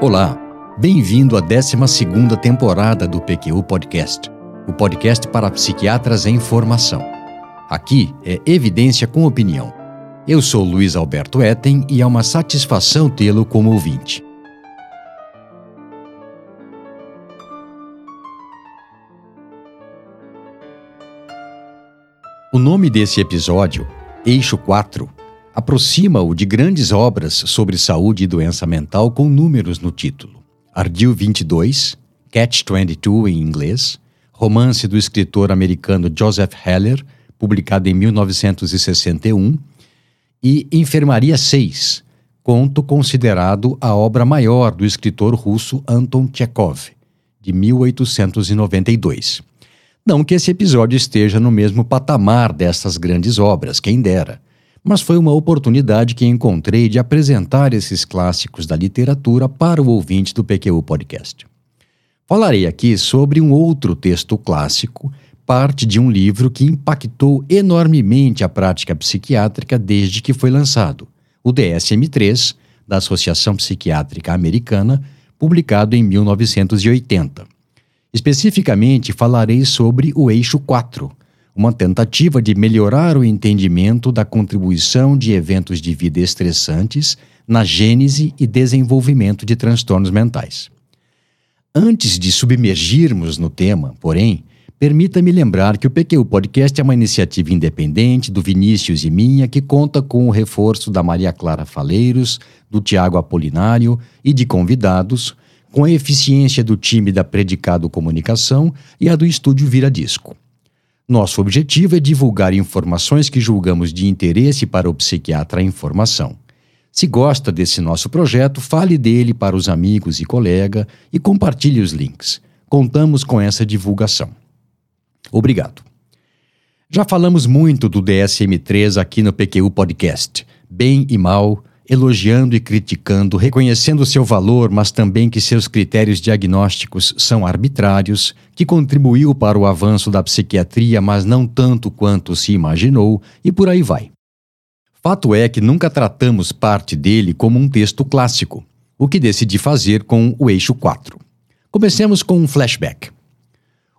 Olá, bem-vindo à 12ª temporada do PQU Podcast, o podcast para psiquiatras em formação. Aqui é evidência com opinião. Eu sou Luiz Alberto Etten e é uma satisfação tê-lo como ouvinte. O nome desse episódio, Eixo 4, aproxima-o de grandes obras sobre saúde e doença mental com números no título. Ardil 22, Catch 22 em inglês, romance do escritor americano Joseph Heller, publicado em 1961, e Enfermaria 6, conto considerado a obra maior do escritor russo Anton Chekhov, de 1892. Não que esse episódio esteja no mesmo patamar dessas grandes obras, quem dera mas foi uma oportunidade que encontrei de apresentar esses clássicos da literatura para o ouvinte do PQU Podcast. Falarei aqui sobre um outro texto clássico, parte de um livro que impactou enormemente a prática psiquiátrica desde que foi lançado, o DSM-3, da Associação Psiquiátrica Americana, publicado em 1980. Especificamente, falarei sobre o eixo 4, uma tentativa de melhorar o entendimento da contribuição de eventos de vida estressantes na gênese e desenvolvimento de transtornos mentais. Antes de submergirmos no tema, porém, permita-me lembrar que o PQ Podcast é uma iniciativa independente do Vinícius e minha que conta com o reforço da Maria Clara Faleiros, do Tiago Apolinário e de convidados, com a eficiência do time da Predicado Comunicação e a do Estúdio Vira Disco. Nosso objetivo é divulgar informações que julgamos de interesse para o psiquiatra em formação. Se gosta desse nosso projeto, fale dele para os amigos e colega e compartilhe os links. Contamos com essa divulgação. Obrigado. Já falamos muito do DSM-3 aqui no PQU Podcast. Bem e mal, elogiando e criticando, reconhecendo seu valor, mas também que seus critérios diagnósticos são arbitrários, que contribuiu para o avanço da psiquiatria, mas não tanto quanto se imaginou, e por aí vai. Fato é que nunca tratamos parte dele como um texto clássico, o que decidi fazer com o eixo 4. Comecemos com um flashback.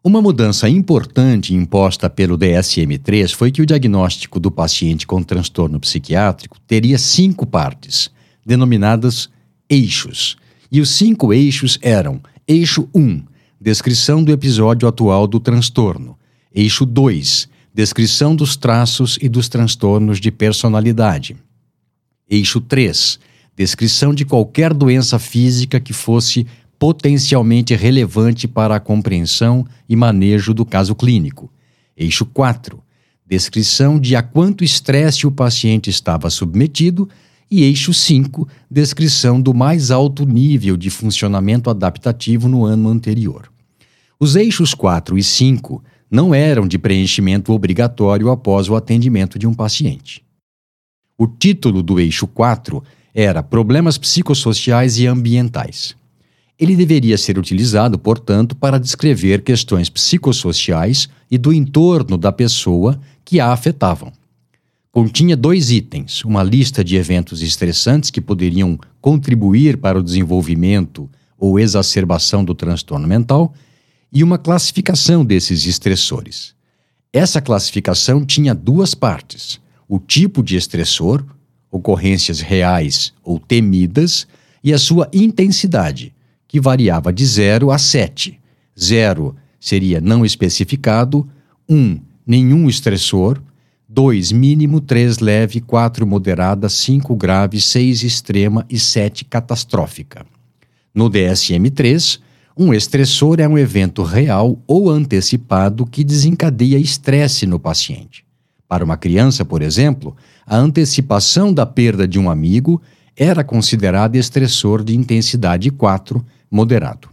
Uma mudança importante imposta pelo DSM-3 foi que o diagnóstico do paciente com transtorno psiquiátrico teria cinco partes, denominadas eixos. E os cinco eixos eram: eixo 1, descrição do episódio atual do transtorno, eixo 2, descrição dos traços e dos transtornos de personalidade, eixo 3, descrição de qualquer doença física que fosse potencialmente relevante para a compreensão e manejo do caso clínico. Eixo 4. Descrição de a quanto estresse o paciente estava submetido. E eixo 5. Descrição do mais alto nível de funcionamento adaptativo no ano anterior. Os eixos 4 e 5 não eram de preenchimento obrigatório após o atendimento de um paciente. O título do eixo 4 era Problemas Psicossociais e Ambientais. Ele deveria ser utilizado, portanto, para descrever questões psicossociais e do entorno da pessoa que a afetavam. Continha dois itens: uma lista de eventos estressantes que poderiam contribuir para o desenvolvimento ou exacerbação do transtorno mental e uma classificação desses estressores. Essa classificação tinha duas partes: o tipo de estressor, ocorrências reais ou temidas, e a sua intensidade, que variava de 0 a 7. 0 seria não especificado, 1 um, nenhum estressor, 2 mínimo, 3 leve, 4 moderada, 5 grave, 6 extrema e 7 catastrófica. No DSM-3, um estressor é um evento real ou antecipado que desencadeia estresse no paciente. Para uma criança, por exemplo, a antecipação da perda de um amigo era considerada estressor de intensidade 4, moderado.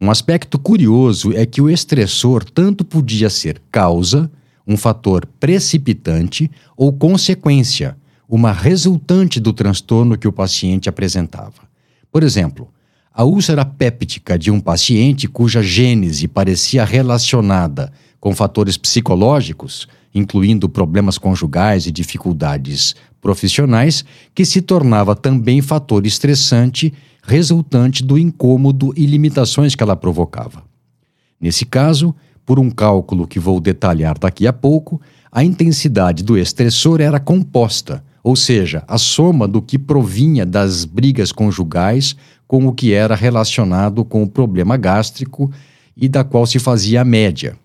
Um aspecto curioso é que o estressor tanto podia ser causa, um fator precipitante, ou consequência, uma resultante do transtorno que o paciente apresentava. Por exemplo, a úlcera péptica de um paciente cuja gênese parecia relacionada com fatores psicológicos, incluindo problemas conjugais e dificuldades profissionais, que se tornava também fator estressante resultante do incômodo e limitações que ela provocava. Nesse caso, por um cálculo que vou detalhar daqui a pouco, a intensidade do estressor era composta, ou seja, a soma do que provinha das brigas conjugais com o que era relacionado com o problema gástrico e da qual se fazia a média.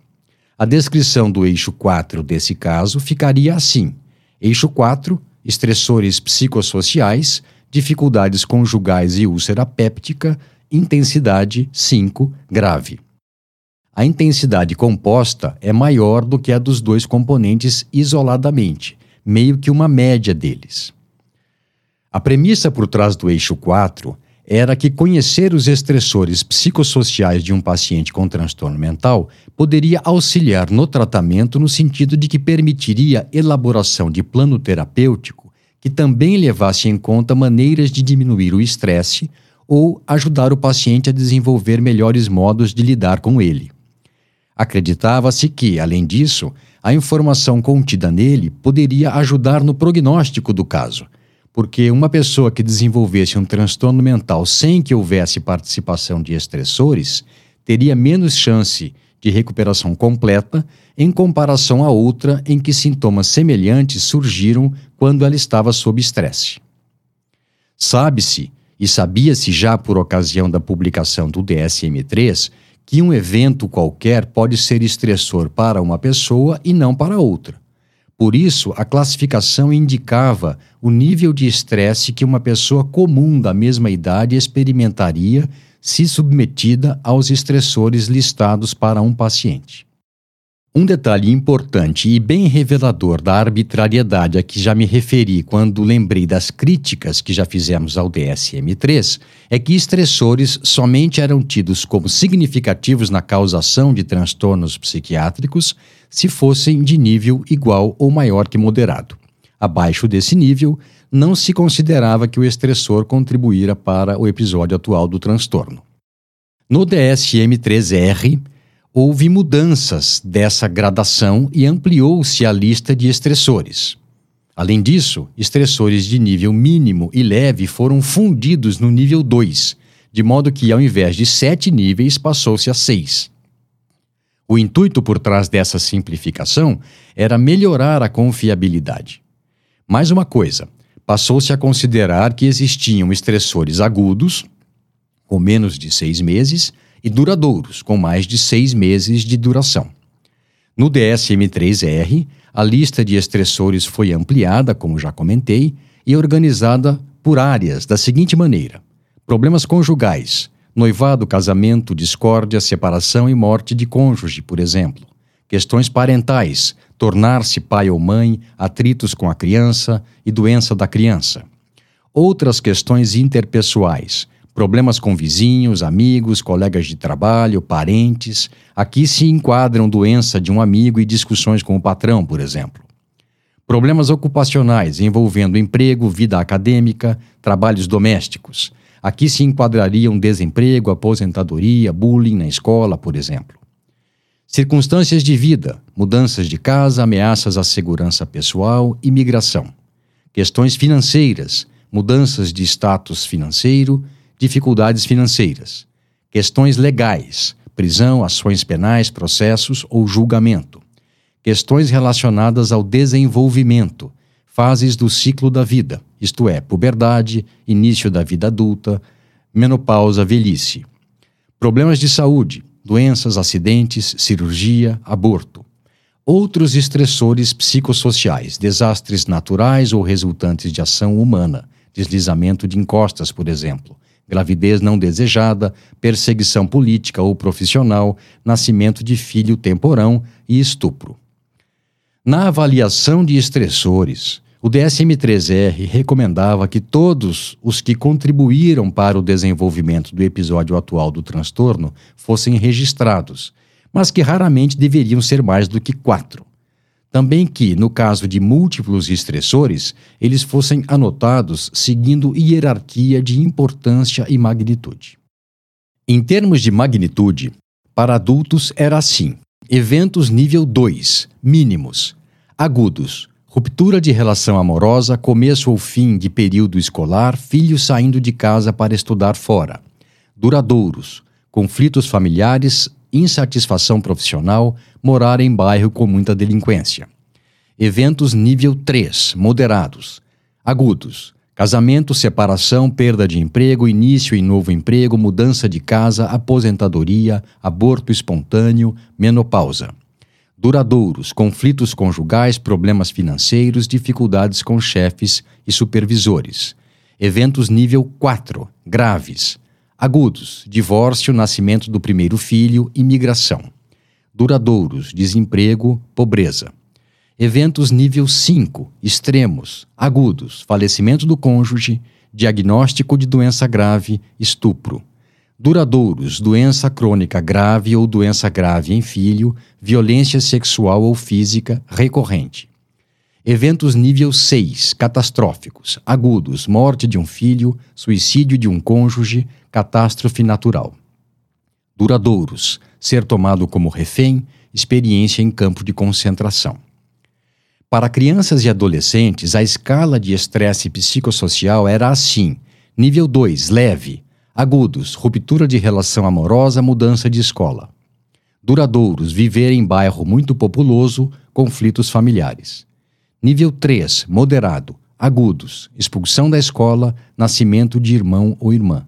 A descrição do eixo 4 desse caso ficaria assim: eixo 4, estressores psicossociais, dificuldades conjugais e úlcera péptica, intensidade 5, grave. A intensidade composta é maior do que a dos dois componentes isoladamente, meio que uma média deles. A premissa por trás do eixo 4 era que conhecer os estressores psicossociais de um paciente com transtorno mental poderia auxiliar no tratamento no sentido de que permitiria elaboração de plano terapêutico que também levasse em conta maneiras de diminuir o estresse ou ajudar o paciente a desenvolver melhores modos de lidar com ele. Acreditava-se que, além disso, a informação contida nele poderia ajudar no prognóstico do caso porque uma pessoa que desenvolvesse um transtorno mental sem que houvesse participação de estressores teria menos chance de recuperação completa em comparação a outra em que sintomas semelhantes surgiram quando ela estava sob estresse. Sabe-se, e sabia-se já por ocasião da publicação do DSM-3, que um evento qualquer pode ser estressor para uma pessoa e não para outra. Por isso, a classificação indicava o nível de estresse que uma pessoa comum da mesma idade experimentaria se submetida aos estressores listados para um paciente. Um detalhe importante e bem revelador da arbitrariedade a que já me referi quando lembrei das críticas que já fizemos ao DSM-3 é que estressores somente eram tidos como significativos na causação de transtornos psiquiátricos se fossem de nível igual ou maior que moderado. Abaixo desse nível, não se considerava que o estressor contribuíra para o episódio atual do transtorno. No DSM-3R, houve mudanças dessa gradação e ampliou-se a lista de estressores. Além disso, estressores de nível mínimo e leve foram fundidos no nível 2, de modo que, ao invés de sete níveis, passou-se a seis. O intuito por trás dessa simplificação era melhorar a confiabilidade. Mais uma coisa, passou-se a considerar que existiam estressores agudos, com menos de seis meses, e duradouros, com mais de seis meses de duração. No DSM-3R, a lista de estressores foi ampliada, como já comentei, e organizada por áreas da seguinte maneira: problemas conjugais, noivado, casamento, discórdia, separação e morte de cônjuge, por exemplo. Questões parentais, tornar-se pai ou mãe, atritos com a criança e doença da criança. Outras questões interpessoais, problemas com vizinhos, amigos, colegas de trabalho, parentes. Aqui se enquadram doença de um amigo e discussões com o patrão, por exemplo. Problemas ocupacionais envolvendo emprego, vida acadêmica, trabalhos domésticos. Aqui se enquadrariam desemprego, aposentadoria, bullying na escola, por exemplo. Circunstâncias de vida, mudanças de casa, ameaças à segurança pessoal, imigração. Questões financeiras, mudanças de status financeiro, dificuldades financeiras, questões legais, prisão, ações penais, processos ou julgamento, questões relacionadas ao desenvolvimento, fases do ciclo da vida, isto é, puberdade, início da vida adulta, menopausa, velhice, problemas de saúde, doenças, acidentes, cirurgia, aborto. Outros estressores psicossociais, desastres naturais ou resultantes de ação humana, deslizamento de encostas, por exemplo, gravidez não desejada, perseguição política ou profissional, nascimento de filho temporão e estupro. Na avaliação de estressores, o DSM-3R recomendava que todos os que contribuíram para o desenvolvimento do episódio atual do transtorno fossem registrados, mas que raramente deveriam ser mais do que quatro. Também que, no caso de múltiplos estressores, eles fossem anotados seguindo hierarquia de importância e magnitude. Em termos de magnitude, para adultos era assim: eventos nível 2, mínimos, agudos, Ruptura de relação amorosa, começo ou fim de período escolar, filho saindo de casa para estudar fora. Duradouros, conflitos familiares, insatisfação profissional, morar em bairro com muita delinquência. Eventos nível 3, moderados. Agudos, casamento, separação, perda de emprego, início em novo emprego, mudança de casa, aposentadoria, aborto espontâneo, menopausa duradouros, conflitos conjugais, problemas financeiros, dificuldades com chefes e supervisores. Eventos nível 4, graves. Agudos, divórcio, nascimento do primeiro filho, imigração. Duradouros, desemprego, pobreza. Eventos nível 5, extremos, agudos, falecimento do cônjuge, diagnóstico de doença grave, estupro duradouros, doença crônica grave ou doença grave em filho, violência sexual ou física recorrente. Eventos nível 6, catastróficos, agudos, morte de um filho, suicídio de um cônjuge, catástrofe natural. Duradouros, ser tomado como refém, experiência em campo de concentração. Para crianças e adolescentes, a escala de estresse psicossocial era assim: nível 2, leve, Agudos, ruptura de relação amorosa, mudança de escola. Duradouros, viver em bairro muito populoso, conflitos familiares. Nível 3, moderado. Agudos, expulsão da escola, nascimento de irmão ou irmã.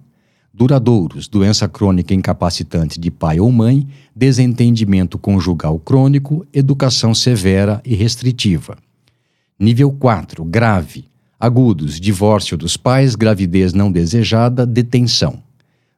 Duradouros, doença crônica incapacitante de pai ou mãe, desentendimento conjugal crônico, educação severa e restritiva. Nível 4, grave, agudos, divórcio dos pais, gravidez não desejada, detenção.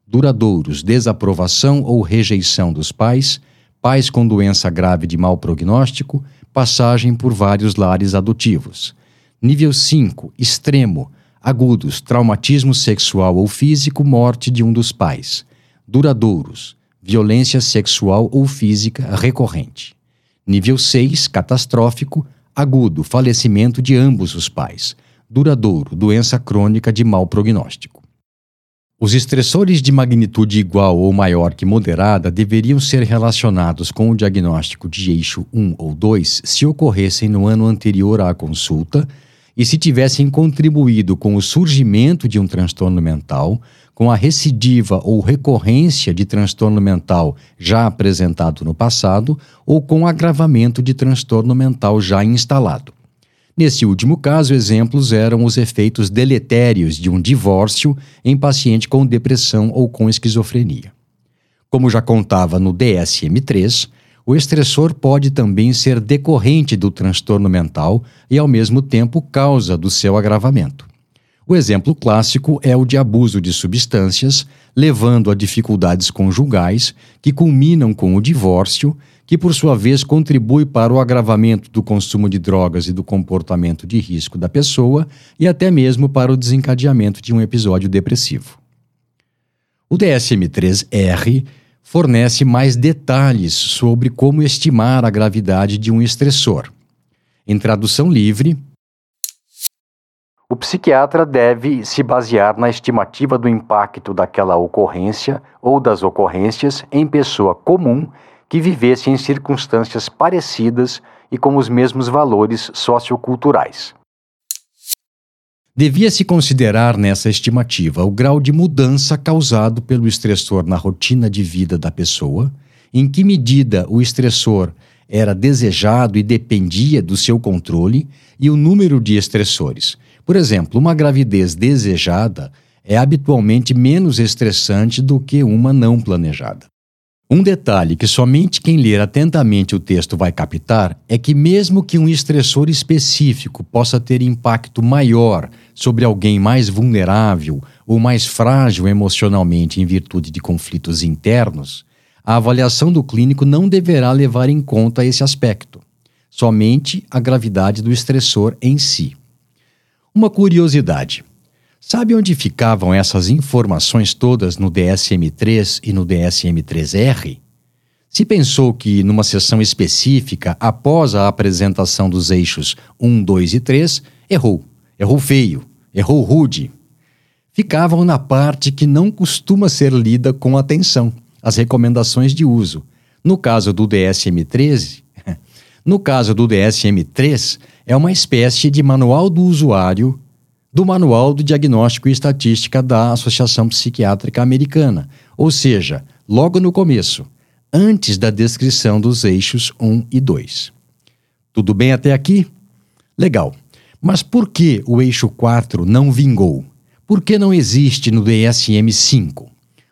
Duradouros, desaprovação ou rejeição dos pais, pais com doença grave de mau prognóstico, passagem por vários lares adotivos. Nível 5, extremo, agudos, traumatismo sexual ou físico, morte de um dos pais. Duradouros, violência sexual ou física recorrente. Nível 6, catastrófico, agudo, falecimento de ambos os pais duradouro, doença crônica de mau prognóstico. Os estressores de magnitude igual ou maior que moderada deveriam ser relacionados com o diagnóstico de eixo 1 ou 2 se ocorressem no ano anterior à consulta e se tivessem contribuído com o surgimento de um transtorno mental, com a recidiva ou recorrência de transtorno mental já apresentado no passado ou com agravamento de transtorno mental já instalado. Nesse último caso, exemplos eram os efeitos deletérios de um divórcio em paciente com depressão ou com esquizofrenia. Como já contava no DSM-3, o estressor pode também ser decorrente do transtorno mental e, ao mesmo tempo, causa do seu agravamento. O exemplo clássico é o de abuso de substâncias, levando a dificuldades conjugais que culminam com o divórcio que por sua vez contribui para o agravamento do consumo de drogas e do comportamento de risco da pessoa e até mesmo para o desencadeamento de um episódio depressivo. O DSM-3R fornece mais detalhes sobre como estimar a gravidade de um estressor. Em tradução livre, o psiquiatra deve se basear na estimativa do impacto daquela ocorrência ou das ocorrências em pessoa comum que vivesse em circunstâncias parecidas e com os mesmos valores socioculturais. Devia-se considerar nessa estimativa o grau de mudança causado pelo estressor na rotina de vida da pessoa, em que medida o estressor era desejado e dependia do seu controle, e o número de estressores. Por exemplo, uma gravidez desejada é habitualmente menos estressante do que uma não planejada. Um detalhe que somente quem ler atentamente o texto vai captar é que, mesmo que um estressor específico possa ter impacto maior sobre alguém mais vulnerável ou mais frágil emocionalmente em virtude de conflitos internos, a avaliação do clínico não deverá levar em conta esse aspecto, somente a gravidade do estressor em si. Uma curiosidade. Sabe onde ficavam essas informações todas no DSM-3 e no DSM-3R? Se pensou que, numa sessão específica, após a apresentação dos eixos 1, 2 e 3, errou. Errou feio. Errou rude. Ficavam na parte que não costuma ser lida com atenção, as recomendações de uso. No caso do DSM-13, No caso do DSM-3, é uma espécie de manual do usuário do Manual do Diagnóstico e Estatística da Associação Psiquiátrica Americana, ou seja, logo no começo, antes da descrição dos eixos 1 e 2. Tudo bem até aqui? Legal. Mas por que o eixo 4 não vingou? Por que não existe no DSM-5?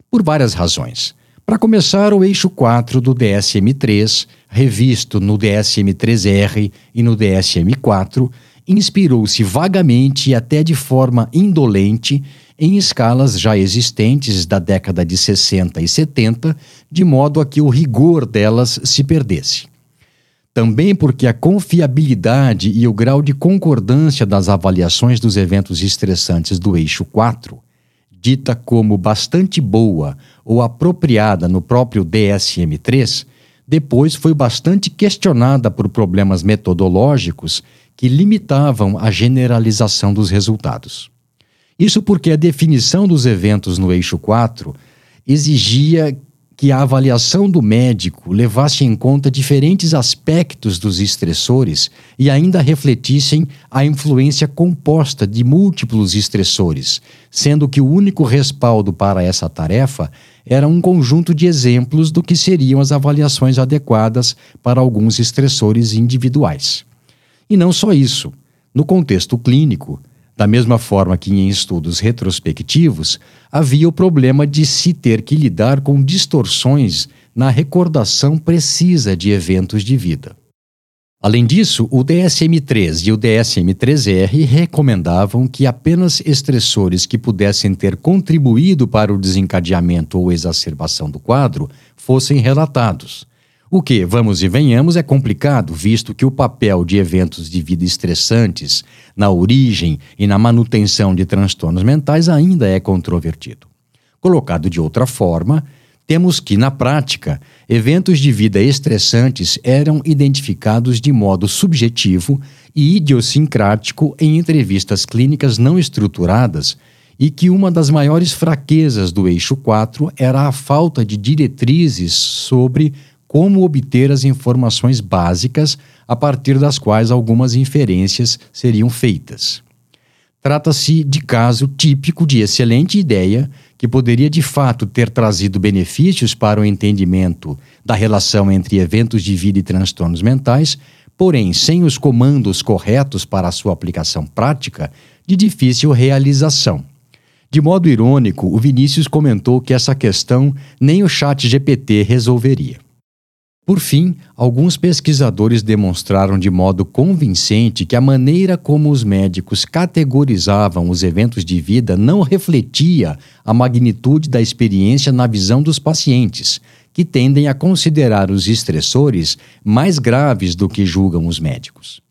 Por várias razões. Para começar, o eixo 4 do DSM-3, revisto no DSM-3R e no DSM-4, inspirou-se vagamente e até de forma indolente em escalas já existentes da década de 60 e 70, de modo a que o rigor delas se perdesse. Também porque a confiabilidade e o grau de concordância das avaliações dos eventos estressantes do eixo 4, dita como bastante boa ou apropriada no próprio DSM-3, depois foi bastante questionada por problemas metodológicos que limitavam a generalização dos resultados. Isso porque a definição dos eventos no eixo 4 exigia que a avaliação do médico levasse em conta diferentes aspectos dos estressores e ainda refletissem a influência composta de múltiplos estressores, sendo que o único respaldo para essa tarefa era um conjunto de exemplos do que seriam as avaliações adequadas para alguns estressores individuais. E não só isso. No contexto clínico, da mesma forma que em estudos retrospectivos, havia o problema de se ter que lidar com distorções na recordação precisa de eventos de vida. Além disso, o DSM-3 e o DSM-3R recomendavam que apenas estressores que pudessem ter contribuído para o desencadeamento ou exacerbação do quadro fossem relatados, o que, vamos e venhamos, é complicado, visto que o papel de eventos de vida estressantes na origem e na manutenção de transtornos mentais ainda é controvertido. Colocado de outra forma, temos que, na prática, eventos de vida estressantes eram identificados de modo subjetivo e idiosincrático em entrevistas clínicas não estruturadas e que uma das maiores fraquezas do eixo 4 era a falta de diretrizes sobre como obter as informações básicas a partir das quais algumas inferências seriam feitas. Trata-se de caso típico de excelente ideia que poderia de fato ter trazido benefícios para o entendimento da relação entre eventos de vida e transtornos mentais, porém, sem os comandos corretos para a sua aplicação prática, de difícil realização. De modo irônico, o Vinícius comentou que essa questão nem o chat GPT resolveria. Por fim, alguns pesquisadores demonstraram de modo convincente que a maneira como os médicos categorizavam os eventos de vida não refletia a magnitude da experiência na visão dos pacientes, que tendem a considerar os estressores mais graves do que julgam os médicos.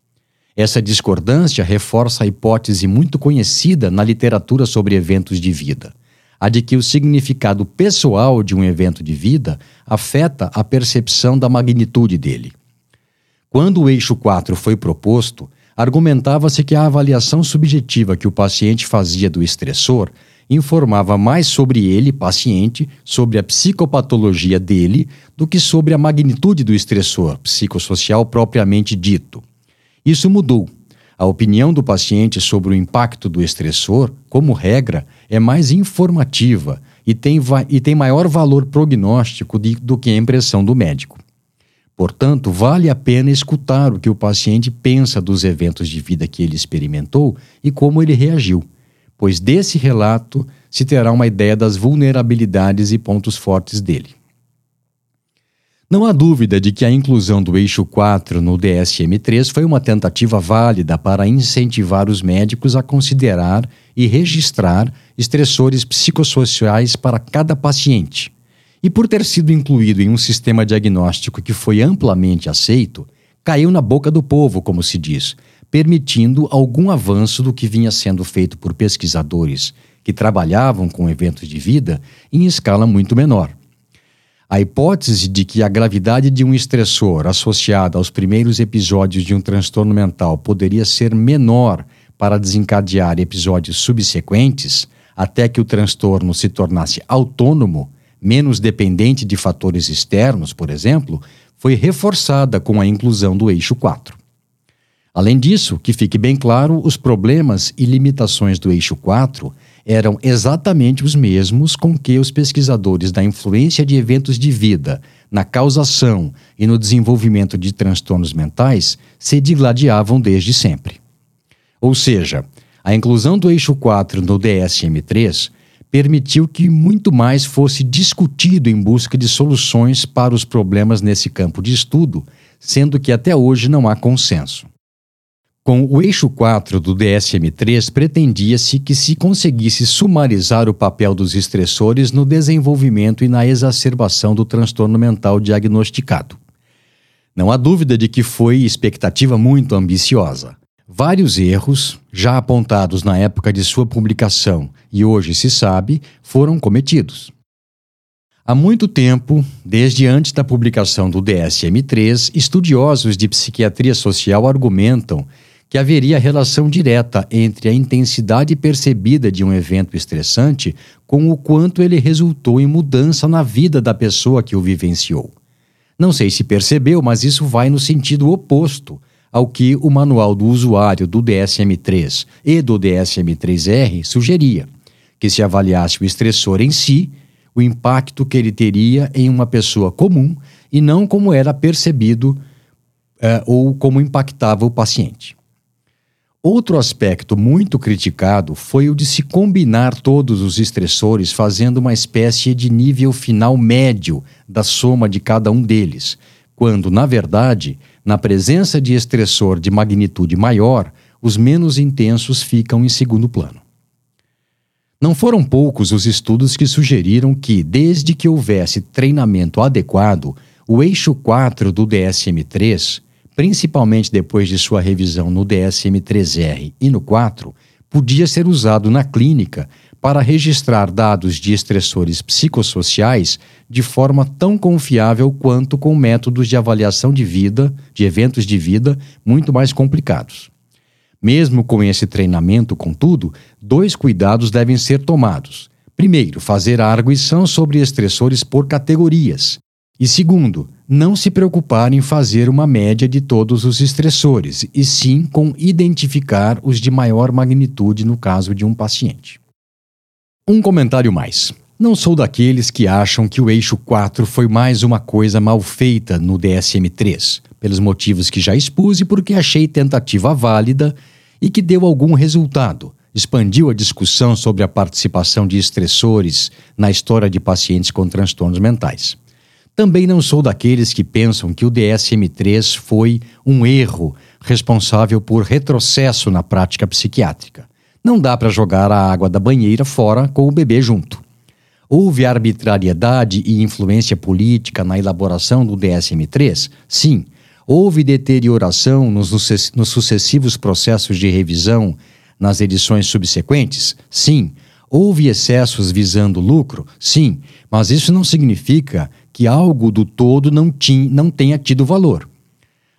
Essa discordância reforça a hipótese muito conhecida na literatura sobre eventos de vida a de que o significado pessoal de um evento de vida afeta a percepção da magnitude dele. Quando o eixo 4 foi proposto, argumentava-se que a avaliação subjetiva que o paciente fazia do estressor informava mais sobre ele, paciente, sobre a psicopatologia dele, do que sobre a magnitude do estressor psicossocial propriamente dito. Isso mudou a opinião do paciente sobre o impacto do estressor, como regra, é mais informativa e tem, e tem maior valor prognóstico de, do que a impressão do médico. Portanto, vale a pena escutar o que o paciente pensa dos eventos de vida que ele experimentou e como ele reagiu, pois desse relato se terá uma ideia das vulnerabilidades e pontos fortes dele. Não há dúvida de que a inclusão do eixo 4 no DSM-3 foi uma tentativa válida para incentivar os médicos a considerar e registrar estressores psicossociais para cada paciente. E por ter sido incluído em um sistema diagnóstico que foi amplamente aceito, caiu na boca do povo, como se diz, permitindo algum avanço do que vinha sendo feito por pesquisadores que trabalhavam com eventos de vida em escala muito menor. A hipótese de que a gravidade de um estressor associada aos primeiros episódios de um transtorno mental poderia ser menor para desencadear episódios subsequentes, até que o transtorno se tornasse autônomo, menos dependente de fatores externos, por exemplo, foi reforçada com a inclusão do eixo 4. Além disso, que fique bem claro, os problemas e limitações do eixo 4 eram exatamente os mesmos com que os pesquisadores da influência de eventos de vida na causação e no desenvolvimento de transtornos mentais se digladiavam desde sempre. Ou seja, a inclusão do eixo 4 no DSM-3 permitiu que muito mais fosse discutido em busca de soluções para os problemas nesse campo de estudo, sendo que até hoje não há consenso. Com o eixo 4 do DSM-3, pretendia-se que se conseguisse sumarizar o papel dos estressores no desenvolvimento e na exacerbação do transtorno mental diagnosticado. Não há dúvida de que foi expectativa muito ambiciosa. Vários erros, já apontados na época de sua publicação e hoje se sabe, foram cometidos. Há muito tempo, desde antes da publicação do DSM-3, estudiosos de psiquiatria social argumentam que haveria relação direta entre a intensidade percebida de um evento estressante com o quanto ele resultou em mudança na vida da pessoa que o vivenciou. Não sei se percebeu, mas isso vai no sentido oposto ao que o manual do usuário do DSM-3 e do DSM-3R sugeria, que se avaliasse o estressor em si, o impacto que ele teria em uma pessoa comum e não como era percebido uh, ou como impactava o paciente. Outro aspecto muito criticado foi o de se combinar todos os estressores fazendo uma espécie de nível final médio da soma de cada um deles, quando, na verdade, na presença de estressor de magnitude maior, os menos intensos ficam em segundo plano. Não foram poucos os estudos que sugeriram que, desde que houvesse treinamento adequado, o eixo 4 do DSM-3, principalmente depois de sua revisão no DSM-3R e no 4, podia ser usado na clínica para registrar dados de estressores psicossociais de forma tão confiável quanto com métodos de avaliação de vida, de eventos de vida, muito mais complicados. Mesmo com esse treinamento, contudo, dois cuidados devem ser tomados. Primeiro, fazer a arguição sobre estressores por categorias. E segundo, não se preocupar em fazer uma média de todos os estressores, e sim com identificar os de maior magnitude no caso de um paciente. Um comentário mais. Não sou daqueles que acham que o eixo 4 foi mais uma coisa mal feita no DSM-3, pelos motivos que já expus e porque achei tentativa válida e que deu algum resultado. Expandiu a discussão sobre a participação de estressores na história de pacientes com transtornos mentais. Também não sou daqueles que pensam que o DSM-3 foi um erro responsável por retrocesso na prática psiquiátrica. Não dá para jogar a água da banheira fora com o bebê junto. Houve arbitrariedade e influência política na elaboração do DSM-3? Sim. Houve deterioração nos, nos sucessivos processos de revisão nas edições subsequentes? Sim. Houve excessos visando lucro? Sim. Mas isso não significa que algo do todo não, tinha, não tenha tido valor.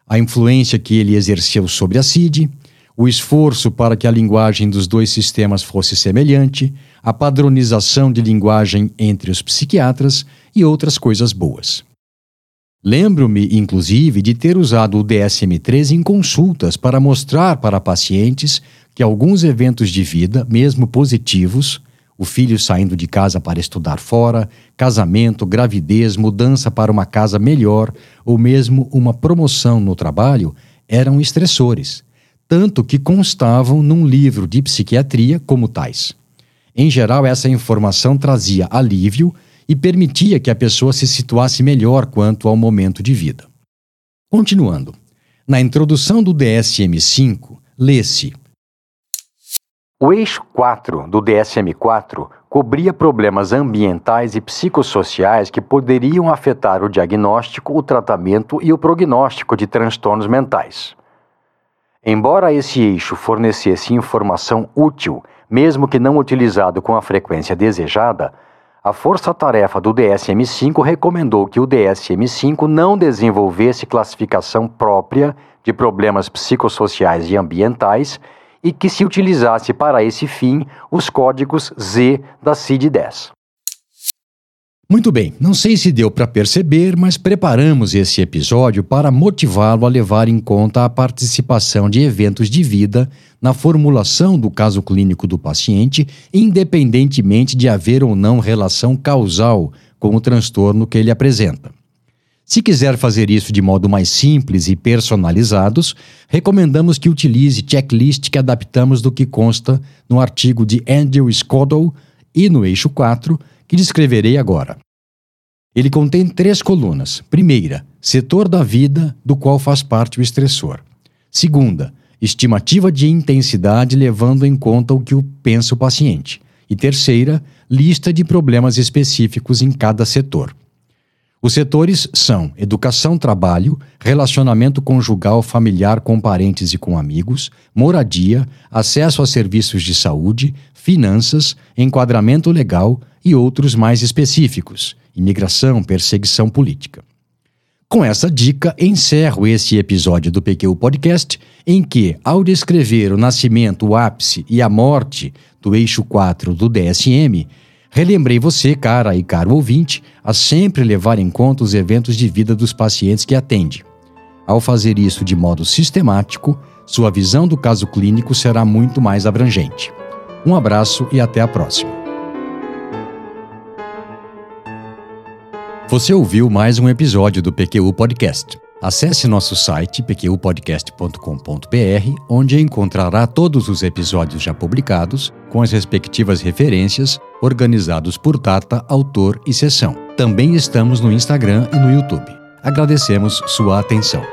A influência que ele exerceu sobre a CID, o esforço para que a linguagem dos dois sistemas fosse semelhante, a padronização de linguagem entre os psiquiatras e outras coisas boas. Lembro-me, inclusive, de ter usado o DSM-3 em consultas para mostrar para pacientes que alguns eventos de vida, mesmo positivos, o filho saindo de casa para estudar fora, casamento, gravidez, mudança para uma casa melhor ou mesmo uma promoção no trabalho, eram estressores tanto que constavam num livro de psiquiatria como tais. Em geral, essa informação trazia alívio e permitia que a pessoa se situasse melhor quanto ao momento de vida. Continuando, na introdução do DSM-5, lê-se: O eixo 4 do DSM-4 cobria problemas ambientais e psicossociais que poderiam afetar o diagnóstico, o tratamento e o prognóstico de transtornos mentais. Embora esse eixo fornecesse informação útil, mesmo que não utilizado com a frequência desejada, a força-tarefa do DSM-5 recomendou que o DSM-5 não desenvolvesse classificação própria de problemas psicossociais e ambientais e que se utilizasse para esse fim os códigos Z da CID-10. Muito bem, não sei se deu para perceber, mas preparamos esse episódio para motivá-lo a levar em conta a participação de eventos de vida na formulação do caso clínico do paciente, independentemente de haver ou não relação causal com o transtorno que ele apresenta. Se quiser fazer isso de modo mais simples e personalizados, recomendamos que utilize checklist que adaptamos do que consta no artigo de Andrew Scoddle e no eixo 4 que descreverei agora. Ele contém três colunas. Primeira, setor da vida do qual faz parte o estressor. Segunda, estimativa de intensidade levando em conta o que pensa o paciente. E terceira, lista de problemas específicos em cada setor. Os setores são educação-trabalho, relacionamento conjugal familiar com parentes e com amigos, moradia, acesso a serviços de saúde, finanças, enquadramento legal e outros mais específicos, imigração, perseguição política. Com essa dica, encerro esse episódio do PQ Podcast, em que, ao descrever o nascimento, o ápice e a morte do eixo 4 do DSM, relembrei você, cara e caro ouvinte, a sempre levar em conta os eventos de vida dos pacientes que atende. Ao fazer isso de modo sistemático, sua visão do caso clínico será muito mais abrangente. Um abraço e até a próxima. Você ouviu mais um episódio do PQU Podcast. Acesse nosso site pqpodcast.com.br, onde encontrará todos os episódios já publicados, com as respectivas referências, organizados por data, autor e sessão. Também estamos no Instagram e no YouTube. Agradecemos sua atenção.